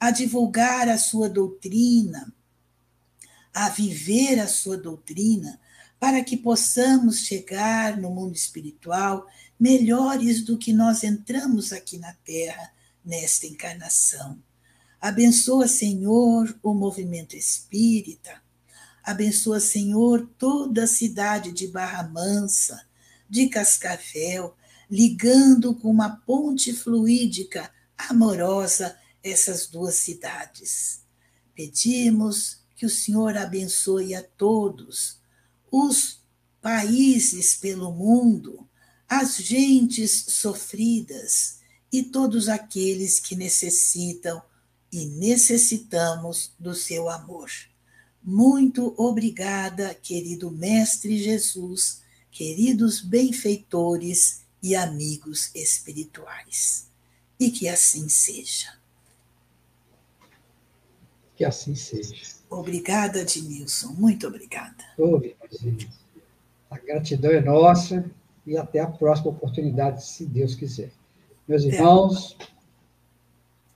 a divulgar a sua doutrina, a viver a sua doutrina, para que possamos chegar no mundo espiritual melhores do que nós entramos aqui na Terra nesta encarnação. Abençoa, Senhor, o movimento espírita. Abençoa, Senhor, toda a cidade de Barra Mansa, de Cascavel, ligando com uma ponte fluídica amorosa essas duas cidades. Pedimos que o Senhor abençoe a todos, os países pelo mundo, as gentes sofridas e todos aqueles que necessitam e necessitamos do seu amor. Muito obrigada, querido Mestre Jesus, queridos benfeitores e amigos espirituais. E que assim seja. Que assim seja. Obrigada, Edmilson. Muito obrigada. a gratidão é nossa e até a próxima oportunidade, se Deus quiser. Meus irmãos,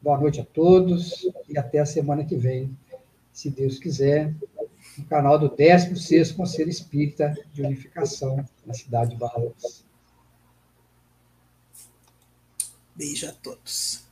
boa noite a todos e até a semana que vem, se Deus quiser, no canal do 16º Conselho Espírita de Unificação na cidade de Barra Beijo a todos.